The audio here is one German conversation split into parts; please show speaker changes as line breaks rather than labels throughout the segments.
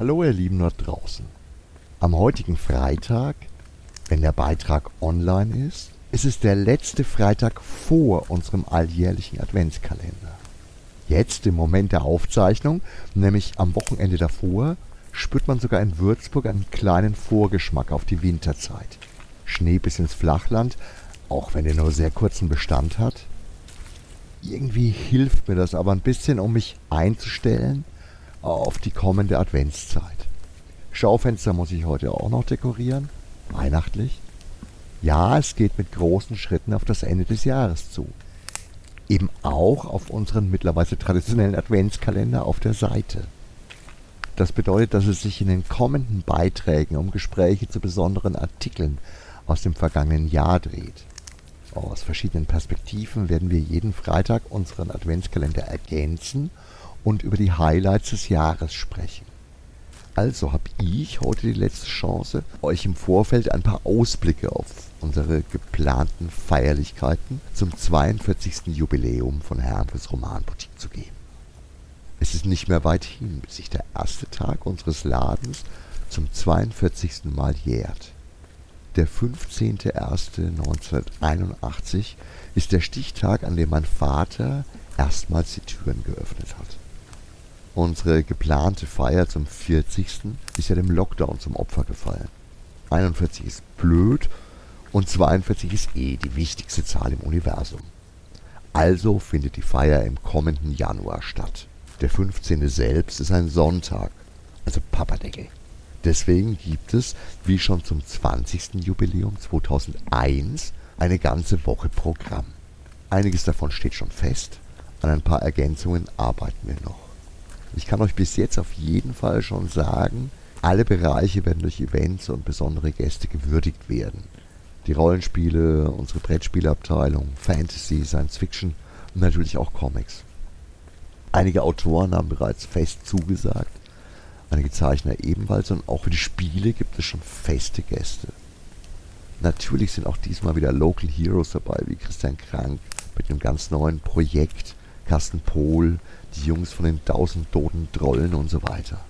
Hallo ihr Lieben dort draußen. Am heutigen Freitag, wenn der Beitrag online ist, ist es der letzte Freitag vor unserem alljährlichen Adventskalender. Jetzt, im Moment der Aufzeichnung, nämlich am Wochenende davor, spürt man sogar in Würzburg einen kleinen Vorgeschmack auf die Winterzeit. Schnee bis ins Flachland, auch wenn er nur sehr kurzen Bestand hat. Irgendwie hilft mir das aber ein bisschen, um mich einzustellen auf die kommende Adventszeit. Schaufenster muss ich heute auch noch dekorieren. Weihnachtlich. Ja, es geht mit großen Schritten auf das Ende des Jahres zu. Eben auch auf unseren mittlerweile traditionellen Adventskalender auf der Seite. Das bedeutet, dass es sich in den kommenden Beiträgen um Gespräche zu besonderen Artikeln aus dem vergangenen Jahr dreht. Aus verschiedenen Perspektiven werden wir jeden Freitag unseren Adventskalender ergänzen und über die Highlights des Jahres sprechen. Also habe ich heute die letzte Chance, euch im Vorfeld ein paar Ausblicke auf unsere geplanten Feierlichkeiten zum 42. Jubiläum von Herrn fürs Romanboutique zu geben. Es ist nicht mehr weit hin, bis sich der erste Tag unseres Ladens zum 42. Mal jährt. Der 15.01.1981 ist der Stichtag, an dem mein Vater erstmals die Türen geöffnet hat. Unsere geplante Feier zum 40. ist ja dem Lockdown zum Opfer gefallen. 41 ist blöd und 42 ist eh die wichtigste Zahl im Universum. Also findet die Feier im kommenden Januar statt. Der 15. selbst ist ein Sonntag, also Papadeckel. Deswegen gibt es, wie schon zum 20. Jubiläum 2001, eine ganze Woche Programm. Einiges davon steht schon fest, an ein paar Ergänzungen arbeiten wir noch. Ich kann euch bis jetzt auf jeden Fall schon sagen, alle Bereiche werden durch Events und besondere Gäste gewürdigt werden. Die Rollenspiele, unsere Brettspielabteilung, Fantasy, Science Fiction und natürlich auch Comics. Einige Autoren haben bereits fest zugesagt, einige Zeichner ebenfalls und auch für die Spiele gibt es schon feste Gäste. Natürlich sind auch diesmal wieder Local Heroes dabei, wie Christian Krank mit einem ganz neuen Projekt, Carsten Pohl, die Jungs von den tausend toten Trollen und so weiter.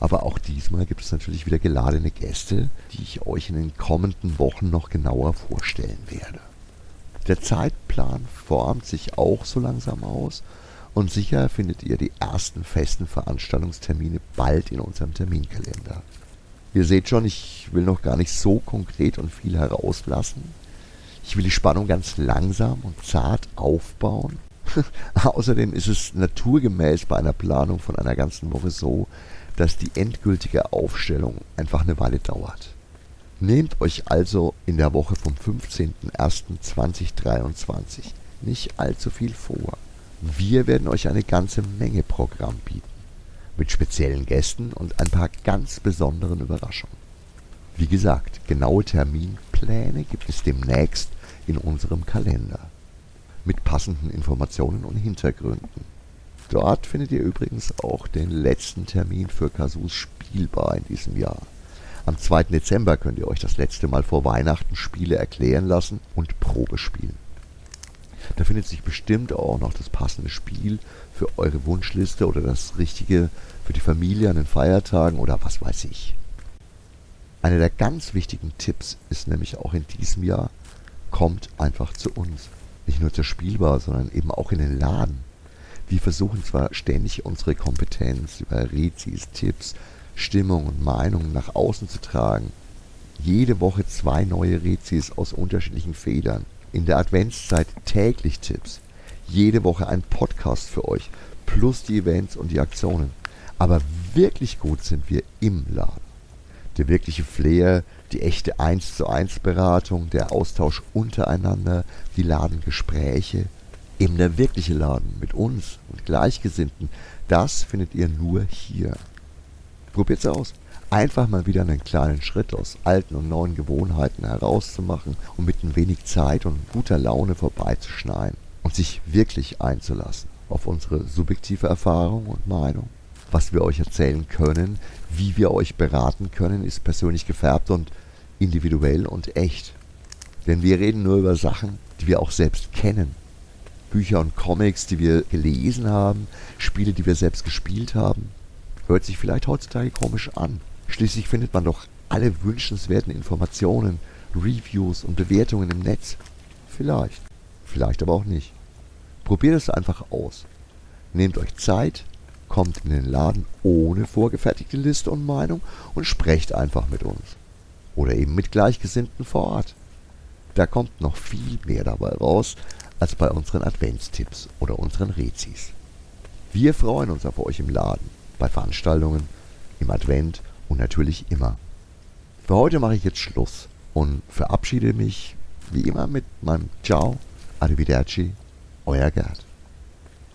Aber auch diesmal gibt es natürlich wieder geladene Gäste, die ich euch in den kommenden Wochen noch genauer vorstellen werde. Der Zeitplan formt sich auch so langsam aus und sicher findet ihr die ersten festen Veranstaltungstermine bald in unserem Terminkalender. Ihr seht schon, ich will noch gar nicht so konkret und viel herauslassen. Ich will die Spannung ganz langsam und zart aufbauen Außerdem ist es naturgemäß bei einer Planung von einer ganzen Woche so, dass die endgültige Aufstellung einfach eine Weile dauert. Nehmt euch also in der Woche vom 15.01.2023 nicht allzu viel vor. Wir werden euch eine ganze Menge Programm bieten. Mit speziellen Gästen und ein paar ganz besonderen Überraschungen. Wie gesagt, genaue Terminpläne gibt es demnächst in unserem Kalender mit passenden Informationen und Hintergründen. Dort findet ihr übrigens auch den letzten Termin für Kasus Spielbar in diesem Jahr. Am 2. Dezember könnt ihr euch das letzte Mal vor Weihnachten Spiele erklären lassen und Probe spielen. Da findet sich bestimmt auch noch das passende Spiel für eure Wunschliste oder das richtige für die Familie an den Feiertagen oder was weiß ich. Einer der ganz wichtigen Tipps ist nämlich auch in diesem Jahr, kommt einfach zu uns nicht nur zur Spielbar, sondern eben auch in den Laden. Wir versuchen zwar ständig unsere Kompetenz über Rezis, Tipps, Stimmung und Meinungen nach außen zu tragen. Jede Woche zwei neue Rezis aus unterschiedlichen Federn. In der Adventszeit täglich Tipps. Jede Woche ein Podcast für euch. Plus die Events und die Aktionen. Aber wirklich gut sind wir im Laden. Der wirkliche Flair die echte 1 zu 1 Beratung, der Austausch untereinander, die Ladengespräche, eben der wirkliche Laden mit uns und Gleichgesinnten, das findet ihr nur hier. Probiert's aus. Einfach mal wieder einen kleinen Schritt aus alten und neuen Gewohnheiten herauszumachen und mit ein wenig Zeit und guter Laune vorbeizuschneiden und sich wirklich einzulassen auf unsere subjektive Erfahrung und Meinung. Was wir euch erzählen können, wie wir euch beraten können, ist persönlich gefärbt und individuell und echt. Denn wir reden nur über Sachen, die wir auch selbst kennen. Bücher und Comics, die wir gelesen haben, Spiele, die wir selbst gespielt haben. Hört sich vielleicht heutzutage komisch an. Schließlich findet man doch alle wünschenswerten Informationen, Reviews und Bewertungen im Netz. Vielleicht. Vielleicht aber auch nicht. Probiert es einfach aus. Nehmt euch Zeit, kommt in den Laden ohne vorgefertigte Liste und Meinung und sprecht einfach mit uns. Oder eben mit Gleichgesinnten vor Ort. Da kommt noch viel mehr dabei raus als bei unseren Adventstipps oder unseren Rezis. Wir freuen uns auf euch im Laden, bei Veranstaltungen, im Advent und natürlich immer. Für heute mache ich jetzt Schluss und verabschiede mich wie immer mit meinem Ciao, Arrivederci, euer Gerd.